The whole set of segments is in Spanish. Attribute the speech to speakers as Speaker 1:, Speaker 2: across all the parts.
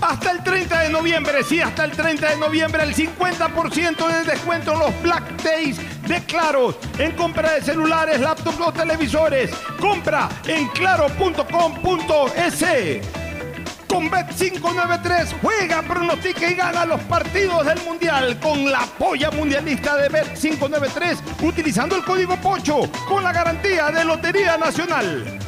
Speaker 1: Hasta el 30 de noviembre, sí, hasta el 30 de noviembre, el 50% de descuento en los Black Days de Claro en compra de celulares, laptops o televisores. Compra en claro.com.es. Con Bet593 juega, pronostica y gana los partidos del Mundial con la polla mundialista de Bet593 utilizando el código POCHO con la garantía de Lotería Nacional.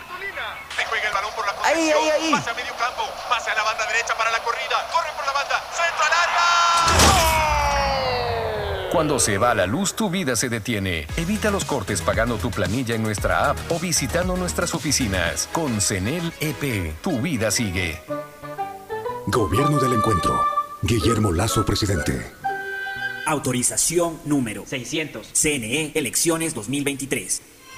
Speaker 2: Juega el balón por la
Speaker 3: Ahí, ahí, ahí.
Speaker 2: Pase a medio campo. Pase a la banda derecha para la corrida. Corre por la banda. Centro al área.
Speaker 4: Cuando se va la luz, tu vida se detiene. Evita los cortes pagando tu planilla en nuestra app o visitando nuestras oficinas. Con CENEL EP, tu vida sigue.
Speaker 5: Gobierno del Encuentro. Guillermo Lazo, presidente.
Speaker 6: Autorización número 600. CNE, elecciones 2023.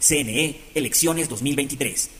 Speaker 6: CNE, elecciones 2023.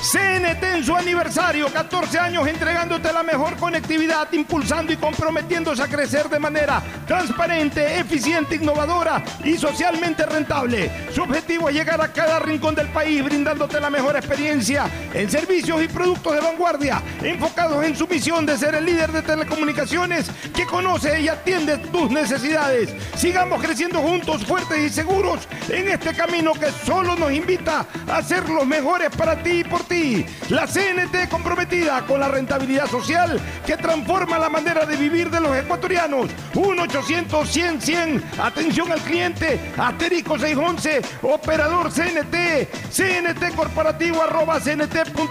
Speaker 7: CNT en su aniversario, 14 años entregándote la mejor conectividad, impulsando y comprometiéndose a crecer de manera transparente, eficiente, innovadora y socialmente rentable. Su objetivo es llegar a cada rincón del país brindándote la mejor experiencia en servicios y productos de vanguardia, enfocados en su misión de ser el líder de telecomunicaciones que conoce y atiende tus necesidades. Sigamos creciendo juntos, fuertes y seguros en este camino que solo nos invita a ser los mejores para ti y por ti. La CNT comprometida con la rentabilidad social que transforma la manera de vivir de los ecuatorianos. 1-800-100-100. Atención al cliente. Asterisco 611. Operador CNT. CNT corporativo arroba cnt.gov.es.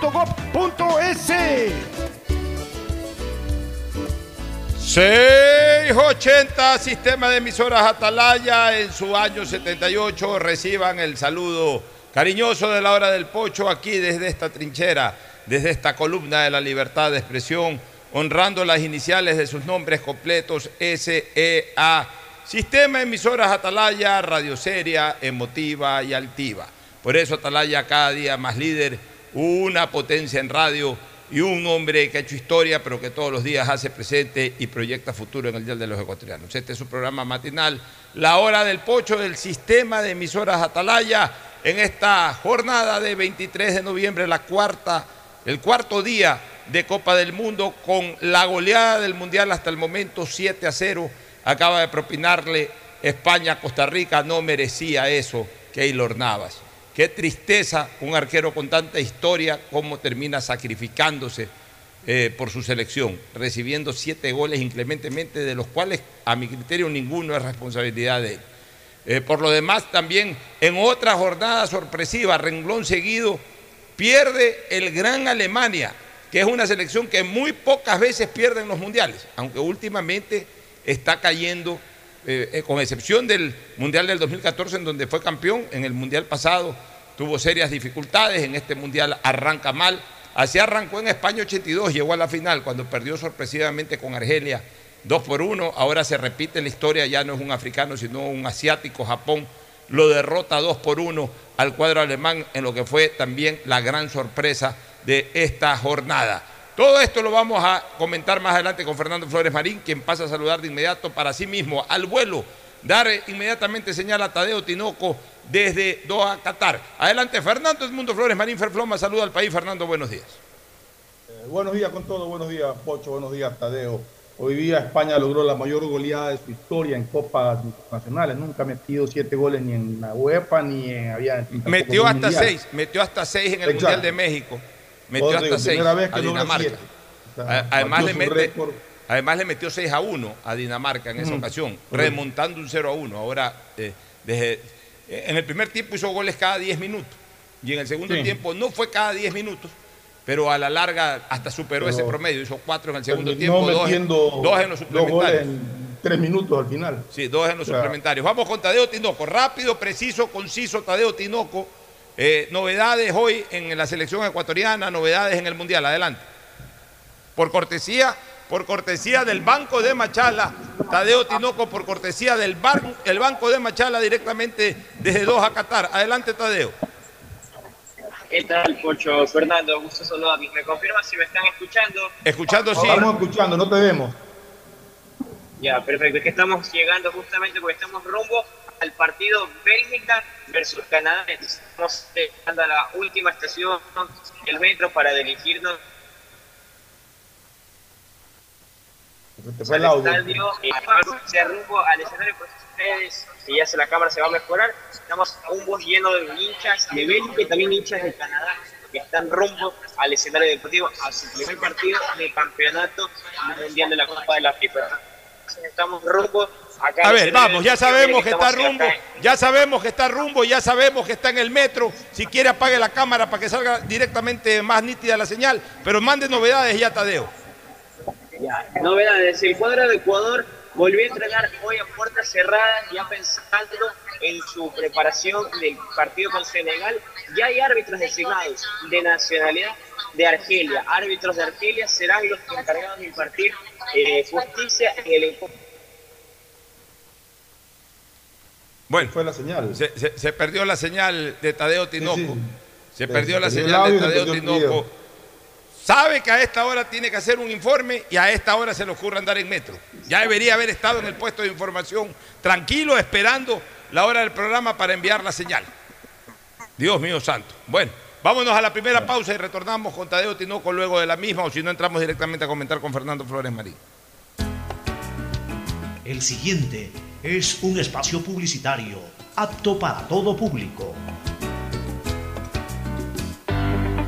Speaker 1: 680 Sistema de Emisoras Atalaya en su año 78 reciban el saludo cariñoso de la hora del pocho aquí desde esta trinchera, desde esta columna de la libertad de expresión, honrando las iniciales de sus nombres completos SEA. Sistema Emisoras Atalaya, radio seria, emotiva y altiva. Por eso Atalaya cada día más líder, una potencia en radio y un hombre que ha hecho historia, pero que todos los días hace presente y proyecta futuro en el Día de los Ecuatorianos. Este es su programa matinal, La Hora del Pocho del Sistema de Emisoras Atalaya, en esta jornada de 23 de noviembre, la cuarta, el cuarto día de Copa del Mundo, con la goleada del Mundial hasta el momento 7 a 0. Acaba de propinarle España a Costa Rica, no merecía eso Keylor Navas. Qué tristeza un arquero con tanta historia, cómo termina sacrificándose eh, por su selección, recibiendo siete goles inclementemente, de los cuales a mi criterio ninguno es responsabilidad de él. Eh, por lo demás, también en otra jornada sorpresiva, renglón seguido, pierde el Gran Alemania, que es una selección que muy pocas veces pierde en los mundiales, aunque últimamente está cayendo eh, eh, con excepción del Mundial del 2014, en donde fue campeón, en el Mundial pasado tuvo serias dificultades, en este Mundial arranca mal. Así arrancó en España 82, llegó a la final cuando perdió sorpresivamente con Argelia 2 por 1. Ahora se repite la historia, ya no es un africano, sino un asiático, Japón. Lo derrota 2 por 1 al cuadro alemán en lo que fue también la gran sorpresa de esta jornada. Todo esto lo vamos a comentar más adelante con Fernando Flores Marín, quien pasa a saludar de inmediato para sí mismo al vuelo, dar inmediatamente señal a Tadeo Tinoco desde Doha, Qatar. Adelante, Fernando Edmundo Flores Marín Ferfloma, saluda al país. Fernando, buenos días.
Speaker 8: Eh, buenos días con todo, buenos días, Pocho, buenos días, Tadeo. Hoy día España logró la mayor goleada de su historia en copas internacionales. Nunca ha metido siete goles ni en la UEFA ni en había.
Speaker 1: Metió hasta seis, metió hasta seis en el Mundial de México. Metió hasta seis a Dinamarca. además, le mete, además le metió 6 a 1 a Dinamarca en esa ocasión, remontando un 0 a 1. Ahora, eh, desde, en el primer tiempo hizo goles cada 10 minutos y en el segundo tiempo no fue cada 10 minutos, pero a la larga hasta superó ese promedio. Hizo 4 en el segundo tiempo, dos, en, los suplementarios.
Speaker 8: en tres minutos al final.
Speaker 1: Sí, dos en los suplementarios. Vamos con Tadeo Tinoco. Rápido, preciso, conciso, Tadeo Tinoco eh, novedades hoy en la selección ecuatoriana, novedades en el Mundial. Adelante. Por cortesía, por cortesía del Banco de Machala, Tadeo Tinoco, por cortesía del el Banco de Machala directamente desde Doha, Qatar. Adelante, Tadeo.
Speaker 9: ¿Qué tal, Pocho? Fernando, gusto saludar. ¿Me confirma si me están escuchando?
Speaker 1: Escuchando, sí.
Speaker 8: Estamos escuchando, no te vemos.
Speaker 9: Ya, perfecto. Es que estamos llegando justamente porque estamos rumbo al partido Bélgica versus Canadá. Estamos llegando a la última estación del metro para dirigirnos al estadio y se rumbo al escenario por ustedes y ya se la cámara se va a mejorar. Estamos a un bus lleno de hinchas de Bélgica y también hinchas de Canadá. que están rumbo al escenario deportivo a su primer partido de campeonato mundial de la Copa de la FIFA. Estamos rumbo acá
Speaker 1: A ver, vamos, ya sabemos que está rumbo, ya sabemos que está rumbo, ya sabemos que está en el metro. Si quiere apague la cámara para que salga directamente más nítida la señal, pero mande novedades ya, Tadeo.
Speaker 9: Ya, novedades. El cuadro de Ecuador volvió a entrenar hoy a puertas cerradas, ya pensando en su preparación del partido con Senegal. Ya hay árbitros designados de nacionalidad de Argelia. Árbitros de Argelia serán los encargados de impartir eh, justicia en el encuentro.
Speaker 1: Bueno,
Speaker 8: fue la señal.
Speaker 1: Se, se- se perdió la señal de Tadeo Tinoco.
Speaker 8: sí.
Speaker 1: Se
Speaker 8: Se-
Speaker 1: perdió
Speaker 8: se
Speaker 1: la
Speaker 8: perdió
Speaker 1: señal de
Speaker 8: audio
Speaker 1: Tadeo Tinoco. Sabe que a esta hora tiene que hacer un informe y a esta hora se le ocurre andar en metro. Ya debería haber estado en el puesto de información, tranquilo, esperando la hora del programa para enviar la señal. Dios mío santo. Bueno, vámonos a la primera pausa y retornamos con Tadeo Tinoco luego de la misma, o si no entramos directamente a comentar con Fernando Flores Marín.
Speaker 10: El siguiente es un espacio publicitario apto para todo público.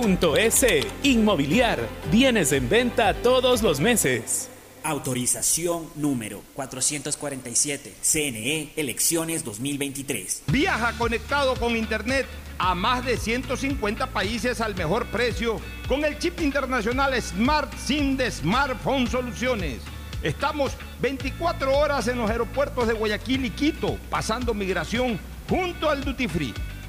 Speaker 11: www.inmobiliariapublica.es. Inmobiliar, bienes en venta todos los meses.
Speaker 6: Autorización número 447. CNE E, Elecciones 2023.
Speaker 7: Viaja conectado con Internet a más de 150 países al mejor precio con el chip internacional Smart SIM de Smartphone Soluciones. Estamos 24 horas en los aeropuertos de Guayaquil y Quito, pasando migración junto al Duty Free.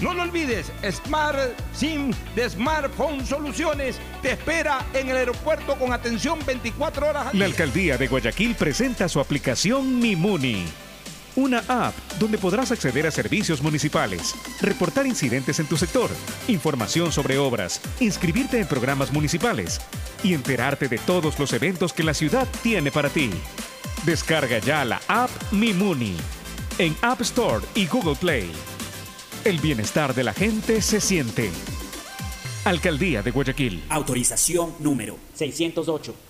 Speaker 7: No lo olvides, Smart SIM de Smartphone Soluciones te espera en el aeropuerto con atención 24 horas al
Speaker 12: La
Speaker 7: día.
Speaker 12: alcaldía de Guayaquil presenta su aplicación Mimuni. Una app donde podrás acceder a servicios municipales, reportar incidentes en tu sector, información sobre obras, inscribirte en programas municipales y enterarte de todos los eventos que la ciudad tiene para ti. Descarga ya la app Mimuni en App Store y Google Play. El bienestar de la gente se siente. Alcaldía de Guayaquil.
Speaker 6: Autorización número 608.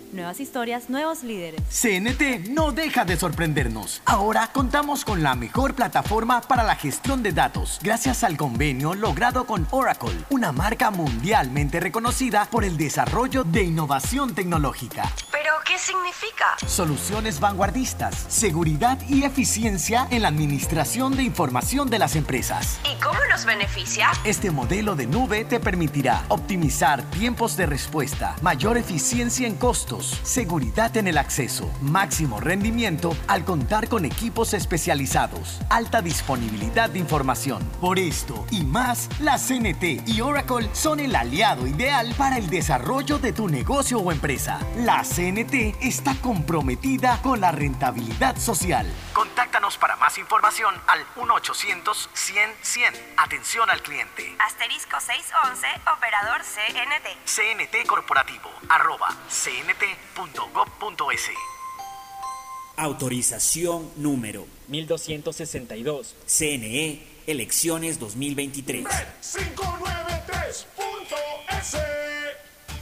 Speaker 13: Nuevas historias, nuevos líderes.
Speaker 14: CNT no deja de sorprendernos. Ahora contamos con la mejor plataforma para la gestión de datos, gracias al convenio logrado con Oracle, una marca mundialmente reconocida por el desarrollo de innovación tecnológica.
Speaker 15: ¿Pero qué significa?
Speaker 14: Soluciones vanguardistas, seguridad y eficiencia en la administración de información de las empresas.
Speaker 15: ¿Y cómo nos beneficia?
Speaker 14: Este modelo de nube te permitirá optimizar tiempos de respuesta, mayor eficiencia en costos, seguridad en el acceso, máximo rendimiento al contar con equipos especializados, alta disponibilidad de información. Por esto y más, la CNT y Oracle son el aliado ideal para el desarrollo de tu negocio o empresa. La CNT Está comprometida con la rentabilidad social. Contáctanos para más información al 1-800-100-100. Atención al cliente.
Speaker 15: Asterisco 611, operador CNT.
Speaker 14: CNT Corporativo, arroba cnt.gov.es.
Speaker 6: Autorización número 1262. CNE, elecciones 2023.
Speaker 16: 593.S.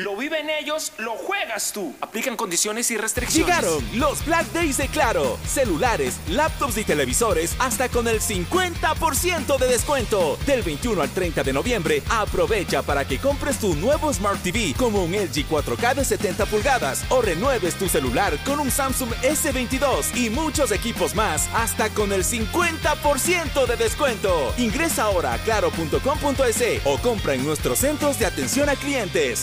Speaker 16: Lo viven ellos, lo juegas tú. Aplican condiciones y restricciones.
Speaker 17: Llegaron los Black Days de Claro. Celulares, laptops y televisores hasta con el 50% de descuento. Del 21 al 30 de noviembre, aprovecha para que compres tu nuevo Smart TV como un LG 4K de 70 pulgadas o renueves tu celular con un Samsung S22 y muchos equipos más hasta con el 50% de descuento. Ingresa ahora a claro.com.es o compra en nuestros centros de atención a clientes.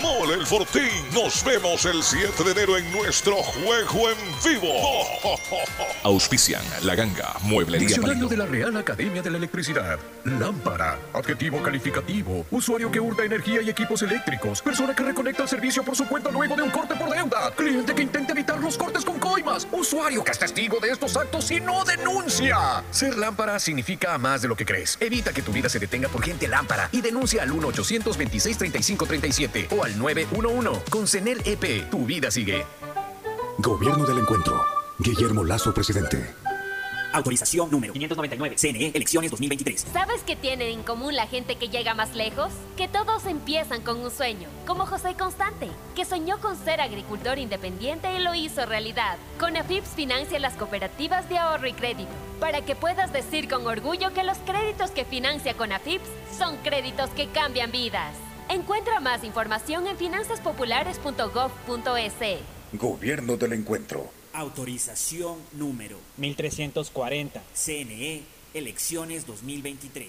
Speaker 18: Mole el Fortín. Nos vemos el 7 de enero en nuestro juego en vivo.
Speaker 19: Auspician La Ganga, Mueblería
Speaker 20: Diccionario de la Real Academia de la Electricidad. Lámpara. Adjetivo calificativo. Usuario que hurta energía y equipos eléctricos. Persona que reconecta el servicio por su cuenta luego de un corte por deuda. Cliente que intenta evitar los cortes con coimas. Usuario que es testigo de estos actos y no denuncia. Ser lámpara significa más de lo que crees. Evita que tu vida se detenga por gente lámpara y denuncia al 1-826-3537 o al 911. Con CENEL EP, tu vida sigue.
Speaker 5: Gobierno del Encuentro. Guillermo Lazo, presidente.
Speaker 6: Autorización número 599. CNE, elecciones 2023.
Speaker 21: ¿Sabes qué tienen en común la gente que llega más lejos? Que todos empiezan con un sueño, como José Constante, que soñó con ser agricultor independiente y lo hizo realidad. Con AFIPS financia las cooperativas de ahorro y crédito, para que puedas decir con orgullo que los créditos que financia con AFIPS son créditos que cambian vidas. Encuentra más información en finanzaspopulares.gov.es.
Speaker 5: Gobierno del Encuentro.
Speaker 6: Autorización número 1340. CNE, elecciones 2023.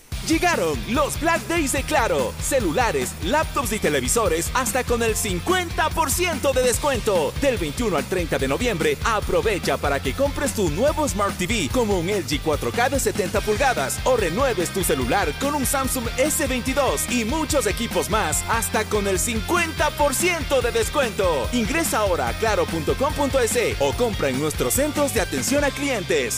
Speaker 17: Llegaron los Black Days de Claro. Celulares, laptops y televisores hasta con el 50% de descuento. Del 21 al 30 de noviembre, aprovecha para que compres tu nuevo Smart TV como un LG 4K de 70 pulgadas o renueves tu celular con un Samsung S22 y muchos equipos más hasta con el 50% de descuento. Ingresa ahora a claro.com.es o compra en nuestros centros de atención a clientes.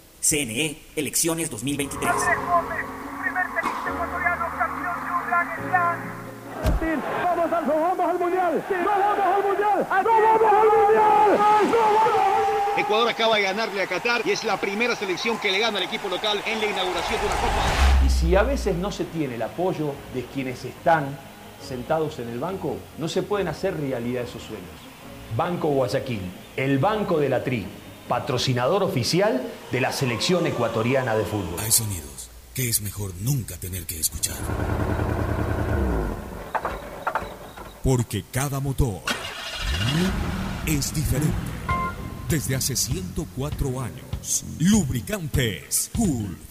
Speaker 6: CNE, elecciones 2023.
Speaker 7: Vamos al, vamos al mundial. No vamos al mundial. No vamos al mundial. No vamos
Speaker 2: Ecuador acaba de ganarle a Qatar y es la primera selección que le gana al equipo local en la inauguración de una Copa.
Speaker 22: Y si a veces no se tiene el apoyo de quienes están sentados en el banco, no se pueden hacer realidad esos sueños. Banco Guayaquil, el banco de la TRI, patrocinador oficial de la selección ecuatoriana de fútbol.
Speaker 23: Hay sonidos que es mejor nunca tener que escuchar. Porque cada motor es diferente. Desde hace 104 años, Lubricantes Cool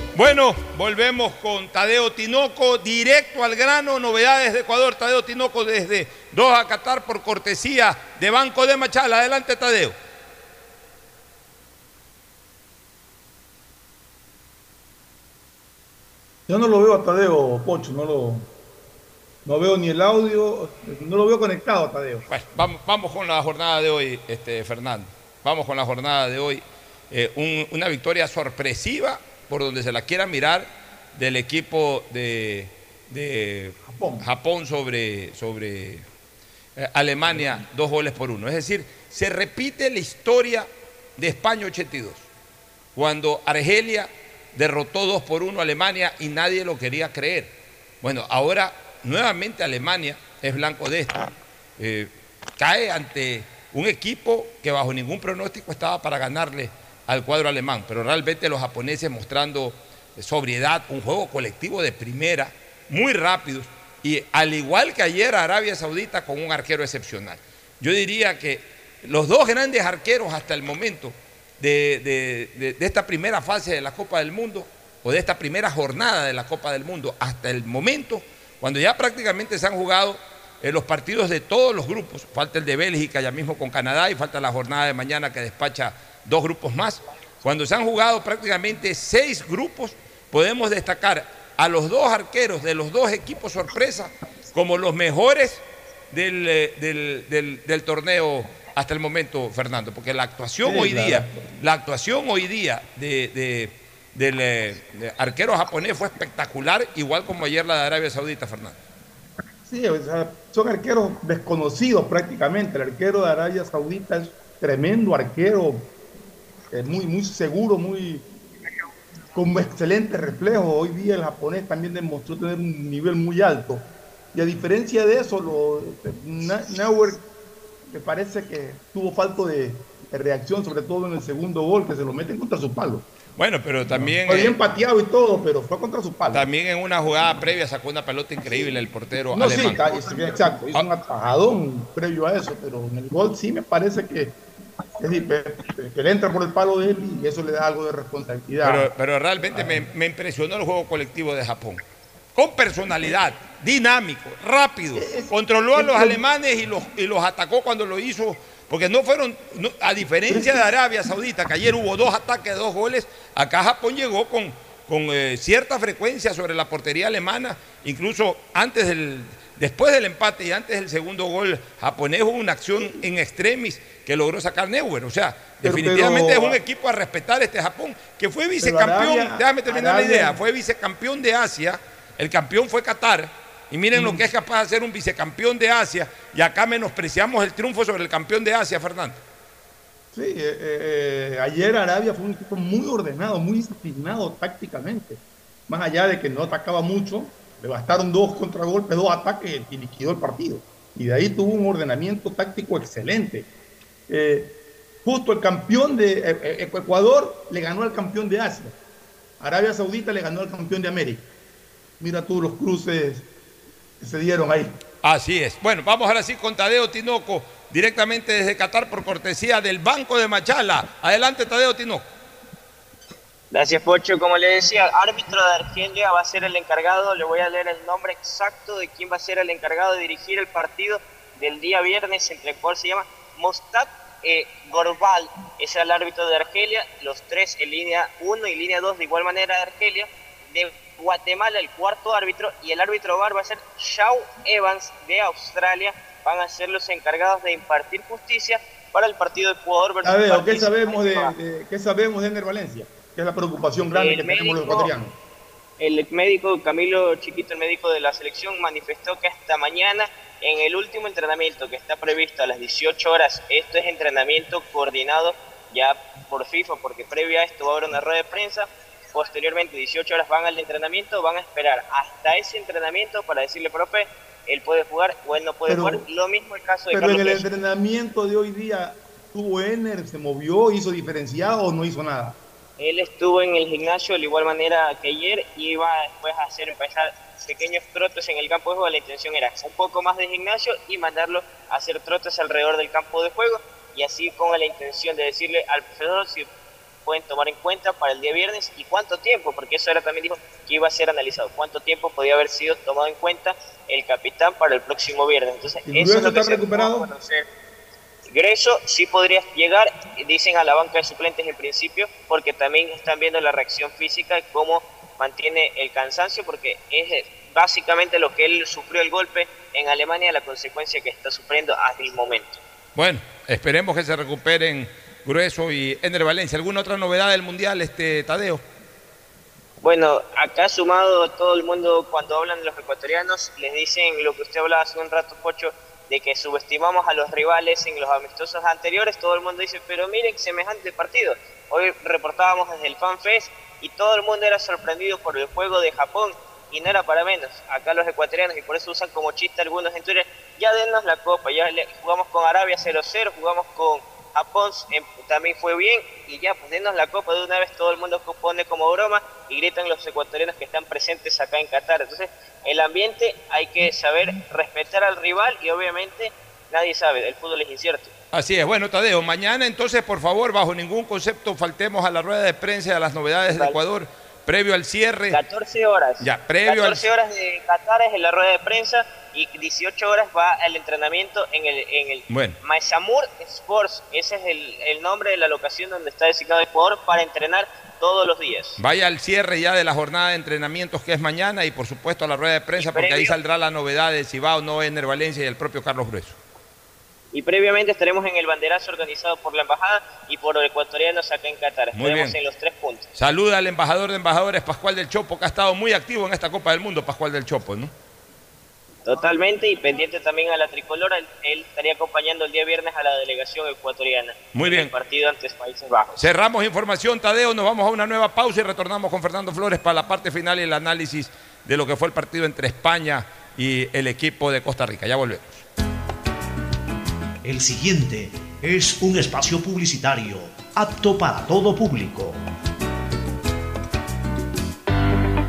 Speaker 1: Bueno, volvemos con Tadeo Tinoco, directo al grano, novedades de Ecuador. Tadeo Tinoco desde Doha, Qatar, por cortesía de Banco de Machala. Adelante, Tadeo.
Speaker 8: Yo no lo veo a Tadeo, Pocho, no lo, no veo ni el audio, no lo veo conectado, Tadeo.
Speaker 1: Bueno, vamos, vamos con la jornada de hoy, este, Fernando. Vamos con la jornada de hoy. Eh, un- una victoria sorpresiva, por donde se la quiera mirar, del equipo de, de Japón. sobre, sobre eh, Alemania, dos goles por uno. Es decir, se repite la historia de España 82, cuando Argelia derrotó dos por uno a Alemania y nadie lo quería creer. Bueno, ahora nuevamente Alemania es blanco de esto. Eh, cae ante un equipo que bajo ningún pronóstico estaba para ganarle al cuadro alemán, pero realmente los japoneses mostrando sobriedad, un juego colectivo de primera, muy rápidos, y al igual que ayer Arabia Saudita con un arquero excepcional. Yo diría que los dos grandes arqueros hasta el momento de, de- de- esta primera fase de la Copa del Mundo, o de esta primera jornada de la Copa del Mundo, hasta el momento, cuando ya prácticamente se han jugado eh, los partidos de todos los grupos, falta el de Bélgica ya mismo con Canadá y falta la jornada de mañana que despacha dos grupos más. Cuando se han jugado prácticamente seis grupos, podemos destacar a los dos arqueros de los dos equipos sorpresa como los mejores del, eh, del- del- del torneo hasta el momento, Fernando, porque la actuación
Speaker 8: Sí,
Speaker 1: hoy
Speaker 8: claro.
Speaker 1: día, la actuación hoy día de, de- del eh, de arquero japonés fue espectacular, igual como ayer la de Arabia Saudita, Fernando.
Speaker 8: Sí, o sea, son arqueros desconocidos prácticamente. El arquero de Arabia Saudita es tremendo arquero, eh, muy, muy seguro, muy con excelente reflejo. Hoy día el japonés también demostró tener un nivel muy alto. Y a diferencia de eso, lo, Neuer me parece que tuvo falta de, de reacción, sobre todo en el segundo gol, que se lo meten contra su palo.
Speaker 1: Bueno, pero también...
Speaker 8: Fue bien pateado y todo, pero fue contra su palo.
Speaker 1: También en una jugada previa sacó una pelota increíble el portero
Speaker 8: No, sí,
Speaker 1: alemán.
Speaker 8: es- exacto, hizo un atajadón previo a eso, pero en el gol sí me parece que, es decir, que le entra por el palo de él y eso le da algo de responsabilidad.
Speaker 1: Pero, pero realmente me, me impresionó el juego colectivo de Japón. Con personalidad, dinámico, rápido. Controló a los alemanes y los, y los atacó cuando lo hizo. Porque no fueron, no- a diferencia de Arabia Saudita, que ayer hubo dos ataques, dos goles, acá Japón llegó con, con eh, cierta frecuencia sobre la portería alemana, incluso antes del, Después del empate y antes del segundo gol japonés hubo una acción en extremis que logró sacar Neuer. O sea,
Speaker 8: Pero-
Speaker 1: definitivamente
Speaker 8: pero-
Speaker 1: es un equipo a respetar este Japón, que fue vicecampeón,
Speaker 8: Arabia-
Speaker 1: déjame terminar
Speaker 8: Arabia-
Speaker 1: la idea, fue vicecampeón de Asia, el campeón fue Qatar, y miren
Speaker 8: Mm.
Speaker 1: lo que es capaz de hacer un vicecampeón de Asia, y acá menospreciamos el triunfo sobre el campeón de Asia, Fernando.
Speaker 8: Sí, eh, eh, ayer Arabia fue un equipo muy ordenado, muy disciplinado tácticamente. Más allá de que no atacaba mucho, le bastaron dos contragolpes, dos ataques y liquidó el partido. Y de ahí tuvo un ordenamiento táctico excelente. Eh, justo el campeón de eh, eh, Ecuador le ganó al campeón de Asia. Arabia Saudita le ganó al campeón de América. Mira tú los cruces que se dieron ahí.
Speaker 1: Así es. Bueno, vamos ahora sí con Tadeo Tinoco, directamente desde Qatar por cortesía del Banco de Machala. Adelante, Tadeo Tinoco.
Speaker 24: Gracias, Pocho. Como le decía, árbitro de Argelia va a ser el encargado. Le voy a leer el nombre exacto de quién va a ser el encargado de dirigir el partido del día viernes, entre el cual se llama Mostad eh, Gorbal. Es el árbitro de Argelia. Los tres en línea 1 y línea 2 de igual manera de Argelia. De Guatemala, el cuarto árbitro. Y el árbitro VAR va a ser Shaw Evans de Australia. Van a ser los encargados de impartir justicia para el partido de Ecuador versus
Speaker 8: A ver, ¿qué sabemos de, qué sabemos de Ener Valencia? Que es la preocupación grande
Speaker 24: El
Speaker 8: que tenemos los
Speaker 24: médico-
Speaker 8: ecuatorianos.
Speaker 24: El médico Camilo Chiquito, el médico de la selección, manifestó que hasta mañana, en el último entrenamiento que está previsto a las 18 horas, esto es entrenamiento coordinado ya por FIFA, porque previo a esto va a haber una rueda de prensa. Posteriormente, 18 horas van al entrenamiento, van a esperar hasta ese entrenamiento para decirle, profe, él puede jugar o él no puede
Speaker 8: Pero-
Speaker 24: jugar. Lo mismo el caso de
Speaker 8: Pero
Speaker 24: Carlos
Speaker 8: en el entrenamiento de hoy día, ¿tuvo Ener, se movió, hizo diferenciado o no hizo nada?
Speaker 24: Él estuvo en el gimnasio de igual manera que ayer y iba después a hacer empezar pequeños trotes en el campo de juego. La intención era un poco más de gimnasio y mandarlo a hacer trotes alrededor del campo de juego y así con la intención de decirle al profesor si pueden tomar en cuenta para el día viernes y cuánto tiempo, porque eso era también dijo que iba a ser analizado, cuánto tiempo podía haber sido tomado en cuenta el capitán para el próximo viernes. Entonces,
Speaker 8: ¿Y
Speaker 24: eso es lo que
Speaker 8: está
Speaker 24: se
Speaker 8: recuperado?
Speaker 24: Greso sí podría llegar, dicen a la banca de suplentes en principio, porque también están viendo la reacción física y cómo mantiene el cansancio, porque es básicamente lo que él sufrió el golpe en Alemania, la consecuencia que está sufriendo hasta el momento.
Speaker 1: Bueno, esperemos que se recuperen Grueso y Ender Valencia. ¿Alguna otra novedad del Mundial, este Tadeo?
Speaker 24: Bueno, acá sumado todo el mundo cuando hablan de los ecuatorianos, les dicen lo que usted hablaba hace un rato, Pocho, de que subestimamos a los rivales en los amistosos anteriores, todo el mundo dice, pero miren semejante partido. Hoy reportábamos desde el FanFest y todo el mundo era sorprendido por el juego de Japón y no era para menos. Acá los ecuatorianos, y por eso usan como chiste algunos en ya denos la copa, ya le- jugamos con Arabia 0-0, jugamos con Japón, em, también fue bien, y ya pues denos la copa de una vez, todo el mundo pone como broma y gritan los ecuatorianos que están presentes acá en Qatar. Entonces, el ambiente hay que saber respetar al rival y obviamente nadie sabe, el fútbol es incierto.
Speaker 1: Así es, bueno, Tadeo, mañana entonces, por favor, bajo ningún concepto, faltemos a la rueda de prensa a las novedades de Ecuador, previo al cierre.
Speaker 24: 14 horas.
Speaker 1: Ya, previo al
Speaker 24: 14 horas de Qatar es en la rueda de prensa y 18 horas va el entrenamiento en el, en el
Speaker 1: Bueno.
Speaker 24: Maesamur Sports. Ese es el, el nombre de la locación donde está designado Ecuador para entrenar todos los días.
Speaker 1: Vaya al cierre ya de la jornada de entrenamientos que es mañana y por supuesto a la rueda de prensa porque ahí saldrá la novedad de si va o no Ener Valencia y el propio Carlos Grueso.
Speaker 24: Y previamente estaremos en el banderazo organizado por la embajada y por los ecuatorianos acá en Qatar.
Speaker 1: Muy
Speaker 24: Estaremos
Speaker 1: bien.
Speaker 24: en los tres puntos.
Speaker 1: Saluda al embajador de embajadores Pascual del Chopo que ha estado muy activo en esta Copa del Mundo, Pascual del Chopo, ¿no?
Speaker 24: Totalmente y pendiente también a la tricolora. Él, él estaría acompañando el día viernes a la delegación ecuatoriana.
Speaker 1: Muy
Speaker 24: en
Speaker 1: bien.
Speaker 24: El partido ante Países Bajos.
Speaker 1: Cerramos información, Tadeo, nos vamos a una nueva pausa y retornamos con Fernando Flores para la parte final y el análisis de lo que fue el partido entre España y el equipo de Costa Rica. Ya volvemos.
Speaker 10: El siguiente es un espacio publicitario apto para todo público.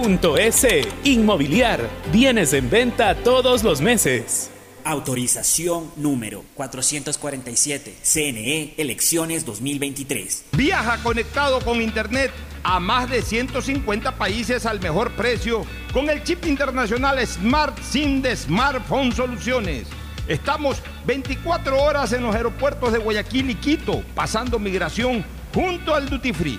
Speaker 16: CNT.gov.es. Inmobiliar. Bienes en venta todos los meses.
Speaker 6: Autorización número 447. CNE Elecciones 2023.
Speaker 1: Viaja conectado con Internet a más de 150 países al mejor precio con el chip internacional Smart SIM de Smartphone Soluciones. Estamos 24 horas en los aeropuertos de Guayaquil y Quito, pasando migración junto al Duty Free.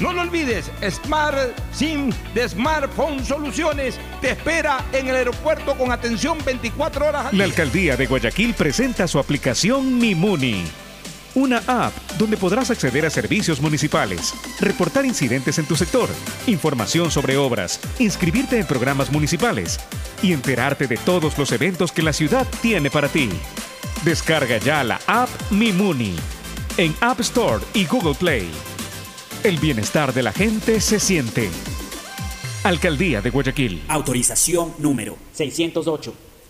Speaker 1: No lo olvides, Smart SIM de Smartphone Soluciones te espera en el aeropuerto con atención 24 horas al
Speaker 12: La
Speaker 1: día.
Speaker 12: alcaldía de Guayaquil presenta su aplicación Mimuni. Una app donde podrás acceder a servicios municipales, reportar incidentes en tu sector, información sobre obras, inscribirte en programas municipales y enterarte de todos los eventos que la ciudad tiene para ti. Descarga ya la app Mimuni en App Store y Google Play. El bienestar de la gente se siente. Alcaldía de Guayaquil.
Speaker 6: Autorización número 608.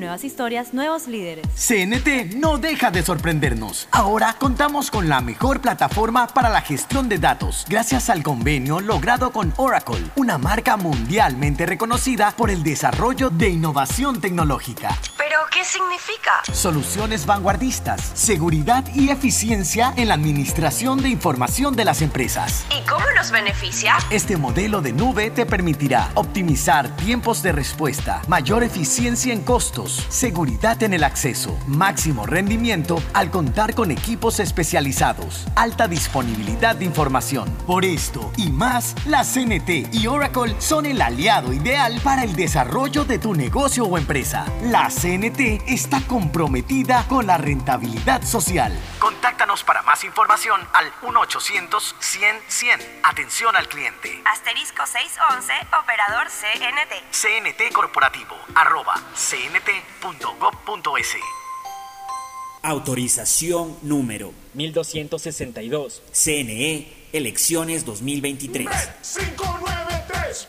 Speaker 13: Nuevas historias, nuevos líderes.
Speaker 14: CNT no deja de sorprendernos. Ahora contamos con la mejor plataforma para la gestión de datos, gracias al convenio logrado con Oracle, una marca mundialmente reconocida por el desarrollo de innovación tecnológica.
Speaker 15: ¿Pero qué significa?
Speaker 14: Soluciones vanguardistas, seguridad y eficiencia en la administración de información de las empresas.
Speaker 15: ¿Y cómo nos beneficia?
Speaker 14: Este modelo de nube te permitirá optimizar tiempos de respuesta, mayor eficiencia en costos, seguridad en el acceso, máximo rendimiento al contar con equipos especializados, alta disponibilidad de información. Por esto y más, la CNT y Oracle son el aliado ideal para el desarrollo de tu negocio o empresa. La CNT está comprometida con la rentabilidad social.
Speaker 25: Contáctanos para más información al 1-800-100-100. Atención al cliente.
Speaker 15: Asterisco 611, operador CNT.
Speaker 25: CNT Corporativo, arroba cnt.gov.es.
Speaker 6: Autorización número 1262. CNE Elecciones 2023.
Speaker 20: 593.es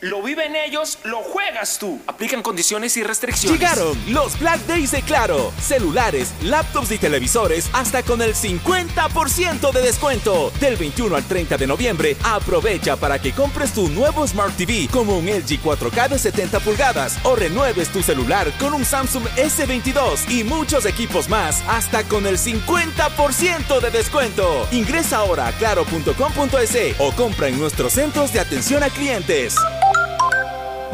Speaker 16: Lo viven ellos, lo juegas tú. Aplican condiciones y restricciones.
Speaker 17: Llegaron los Black Days de Claro. Celulares, laptops y televisores hasta con el 50% de descuento. Del 21 al 30 de noviembre, aprovecha para que compres tu nuevo Smart TV como un LG 4K de 70 pulgadas o renueves tu celular con un Samsung S22 y muchos equipos más hasta con el 50% de descuento. Ingresa ahora a claro.com.es o compra en nuestros centros de atención a clientes.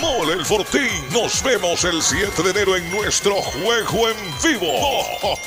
Speaker 26: Mole el Fortín. Nos vemos el 7 de enero en nuestro juego en vivo.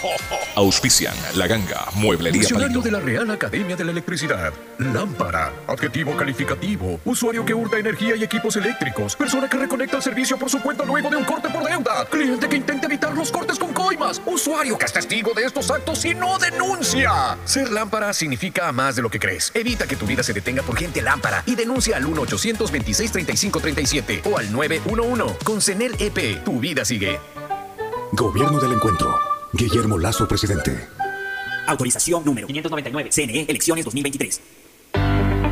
Speaker 19: Auspician La Ganga, Mueblería
Speaker 20: Diccionario de la Real Academia de la Electricidad. Lámpara. Adjetivo calificativo. Usuario que hurta energía y equipos eléctricos. Persona que reconecta el servicio por su cuenta luego de un corte por deuda. Cliente que intenta evitar los cortes con coimas. Usuario que es testigo de estos actos y no denuncia. Ser lámpara significa más de lo que crees. Evita que tu vida se detenga por gente lámpara y denuncia al 1-800-26-35-37 o al 911. Con CENEL EP, tu vida sigue.
Speaker 5: Gobierno del Encuentro. Guillermo Lazo, presidente.
Speaker 6: Autorización número 599. CNE, elecciones 2023.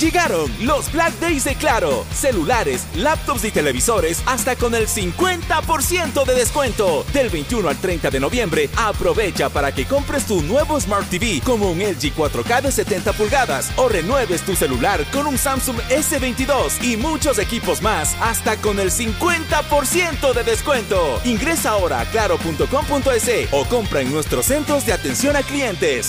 Speaker 17: Llegaron los Black Days de Claro. Celulares, laptops y televisores hasta con el 50% de descuento. Del 21 al 30 de noviembre, aprovecha para que compres tu nuevo Smart TV como un LG 4K de 70 pulgadas o renueves tu celular con un Samsung S22 y muchos equipos más hasta con el 50% de descuento. Ingresa ahora a claro.com.es o compra en nuestros centros de atención a clientes.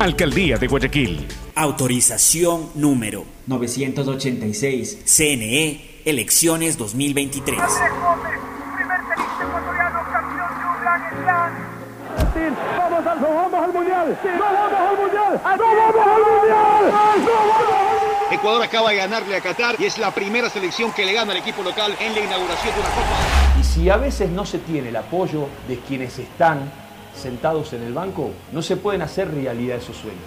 Speaker 12: Alcaldía de Guayaquil.
Speaker 6: Autorización número 986. CNE, elecciones 2023.
Speaker 7: Vamos al, vamos al mundial. No vamos al mundial. No vamos al mundial. No vamos
Speaker 2: Ecuador acaba de ganarle a Qatar y es la primera selección que le gana al equipo local en la inauguración de una Copa.
Speaker 22: Y si a veces no se tiene el apoyo de quienes están sentados en el banco, no se pueden hacer realidad esos sueños.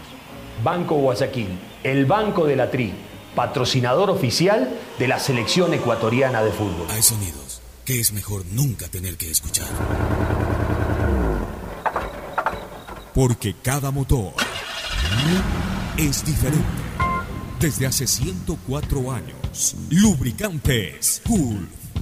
Speaker 22: Banco Guayaquil, el banco de la TRI, patrocinador oficial de la selección ecuatoriana de fútbol.
Speaker 23: Hay sonidos que es mejor nunca tener que escuchar. Porque cada motor es diferente. Desde hace 104 años, Lubricantes Cool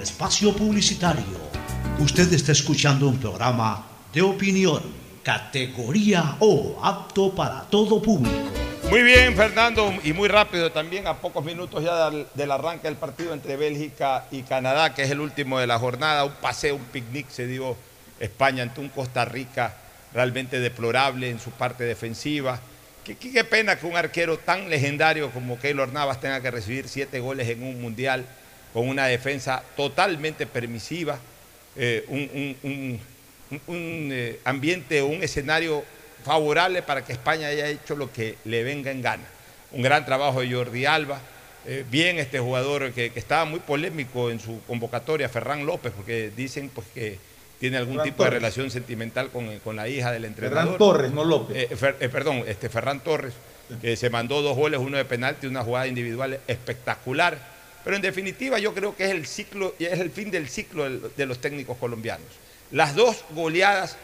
Speaker 10: espacio publicitario. Usted está escuchando un programa de opinión, categoría O, apto para todo público.
Speaker 1: Muy bien, Fernando, y muy rápido también, a pocos minutos ya del, arranque del partido entre Bélgica y Canadá, que es el último de la jornada, un paseo, un picnic se dio España ante un Costa Rica realmente deplorable en su parte defensiva. Qué- qué pena que un arquero tan legendario como Keylor Navas tenga que recibir siete goles en un mundial con una defensa totalmente permisiva, eh, un, un- un- un- eh, ambiente un escenario favorable para que España haya hecho lo que le venga en gana. Un gran trabajo de Jordi Alba, eh, bien este jugador que, que estaba muy polémico en su convocatoria, Ferran López, porque dicen pues, que tiene algún
Speaker 8: Ferran
Speaker 1: tipo de relación sentimental con, con la hija del entrenador.
Speaker 8: Ferran Torres, no López.
Speaker 1: Eh, Fer- eh, perdón, este Ferran Torres, que se mandó dos goles, uno de penalti, una jugada individual espectacular. Pero en definitiva yo creo que es el ciclo, es el fin del ciclo de los técnicos colombianos. Las dos goleadas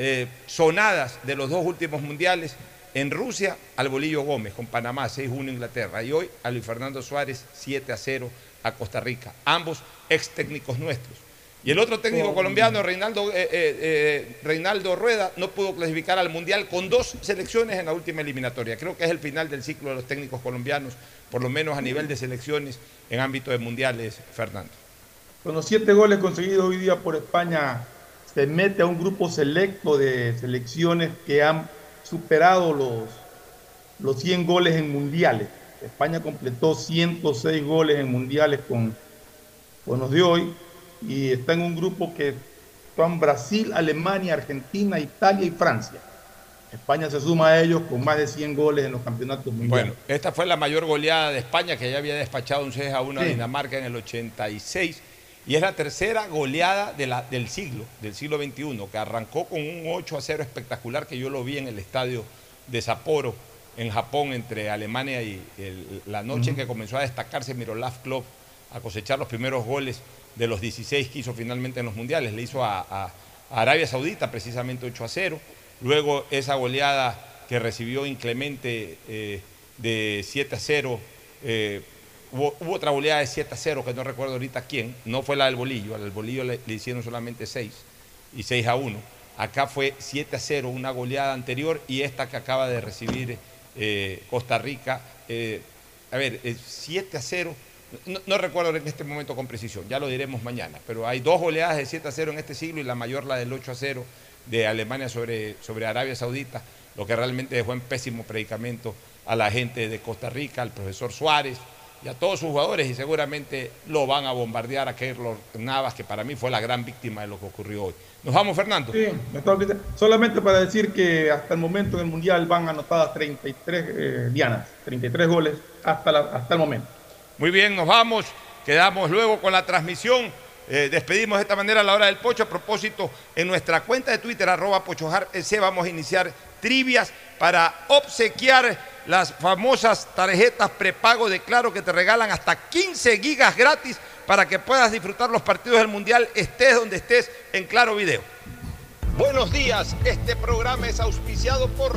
Speaker 1: eh, sonadas de los dos últimos mundiales, en Rusia al Bolillo Gómez, con Panamá 6-1 Inglaterra, y hoy a Luis Fernando Suárez 7-0 a Costa Rica, ambos ex técnicos nuestros. Y el otro técnico
Speaker 8: Oh.
Speaker 1: colombiano, Reinaldo, eh, eh, eh, Reinaldo Rueda, no pudo clasificar al Mundial con dos selecciones en la última eliminatoria. Creo que es el final del ciclo de los técnicos colombianos, por lo menos a nivel de selecciones en ámbito de mundiales, Fernando.
Speaker 8: Con los siete goles conseguidos hoy día por España, se mete a un grupo selecto de selecciones que han superado los, los 100 goles en mundiales. España completó 106 goles en mundiales con, con los de hoy y está en un grupo que están Brasil, Alemania, Argentina, Italia y Francia. España se suma a ellos con más de 100 goles en los campeonatos mundiales.
Speaker 1: Bueno, esta fue la mayor goleada de España, que ya había despachado un 6 a 1 a. Dinamarca en el 86. Y es la tercera goleada de la- del siglo, del siglo XXI, que arrancó con un 8 a 0 espectacular que yo lo vi en el estadio de Sapporo, en Japón, entre Alemania y el- la noche en que comenzó a destacarse Miroslav Klop, a cosechar los primeros goles de los 16 que hizo finalmente en los mundiales. Le hizo a, Arabia Saudita precisamente 8 a 0. Luego esa goleada que recibió inclemente eh, de 7 a 0. eh, hubo, otra goleada de 7 a 0 que no recuerdo ahorita quién. No fue la del bolillo. Al bolillo le, hicieron solamente 6 y 6 a 1. Acá fue 7 a 0, una goleada anterior y esta que acaba de recibir eh, Costa Rica. a ver, es 7 a 0. No, recuerdo en este momento con precisión, ya lo diremos mañana, pero hay dos goleadas de 7 a 0 en este siglo y la mayor la del 8 a 0 de Alemania sobre, sobre Arabia Saudita, lo que realmente dejó en pésimo predicamento a la gente de Costa Rica, al profesor Suárez y a todos sus jugadores y seguramente lo van a bombardear a Keylor Navas, que para mí fue la gran víctima de lo que ocurrió hoy. Nos vamos, Fernando.
Speaker 8: Sí, solamente para decir que hasta el momento en el Mundial van anotadas 33 eh, dianas, 33 goles hasta, la- hasta el momento.
Speaker 1: Muy bien, nos vamos. Quedamos luego con la transmisión. Eh, despedimos de esta manera a la hora del pocho. A propósito, en nuestra cuenta de Twitter, arroba pochojarpc, vamos a iniciar trivias para obsequiar las famosas tarjetas prepago de Claro que te regalan hasta 15 gigas gratis para que puedas disfrutar los partidos del Mundial, estés donde estés, en Claro Video.
Speaker 27: Buenos días, este programa es auspiciado por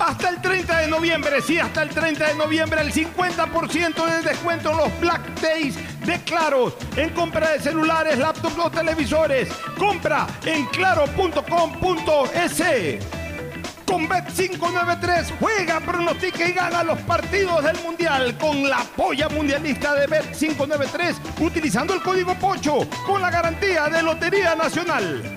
Speaker 7: Hasta el 30 de noviembre, sí, hasta el 30 de noviembre, el 50% de descuento en los Black Days de Claros. En compra de celulares, laptops o televisores. Compra en claro.com.es. Con Bet593 juega, pronostica y gana los partidos del Mundial con la polla mundialista de Bet593 utilizando el código POCHO con la garantía de Lotería Nacional.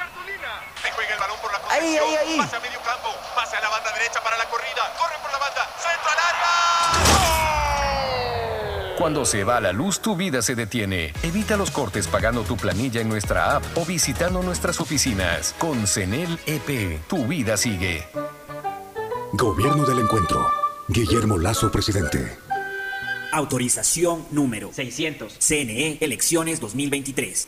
Speaker 2: Ahí juega el balón por la
Speaker 28: Ahí, ahí, ahí.
Speaker 2: Pase a medio campo. Pase a la banda derecha para la corrida. Corre por la banda. Centro al área.
Speaker 4: Cuando se va la luz, tu vida se detiene. Evita los cortes pagando tu planilla en nuestra app o visitando nuestras oficinas. Con CENEL EP, tu vida sigue.
Speaker 5: Gobierno del Encuentro. Guillermo Lazo, presidente.
Speaker 6: Autorización número 600. CNE, elecciones 2023.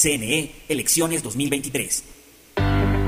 Speaker 6: CNE, elecciones 2023.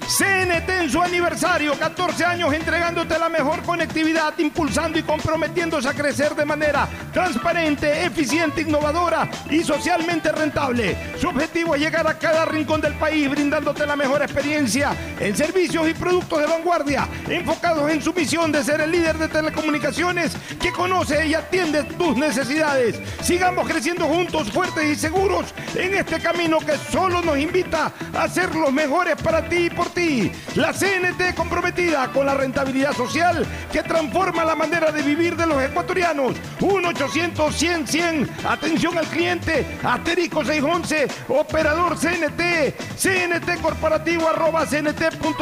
Speaker 1: CNT en su aniversario, 14 años entregándote la mejor conectividad, impulsando y comprometiéndose a crecer de manera transparente, eficiente, innovadora y socialmente rentable. Su objetivo es llegar a cada rincón del país brindándote la mejor experiencia en servicios y productos de vanguardia, enfocados en su misión de ser el líder de telecomunicaciones que conoce y atiende tus necesidades. Sigamos creciendo juntos, fuertes y seguros en este camino que solo nos invita a ser los mejores para ti y por ti. La CNT comprometida con la rentabilidad social que transforma la manera de vivir de los ecuatorianos. 1-800-100-100. Atención al cliente. Asterisco 611. Operador CNT. CNT corporativo arroba cnt.gov.es.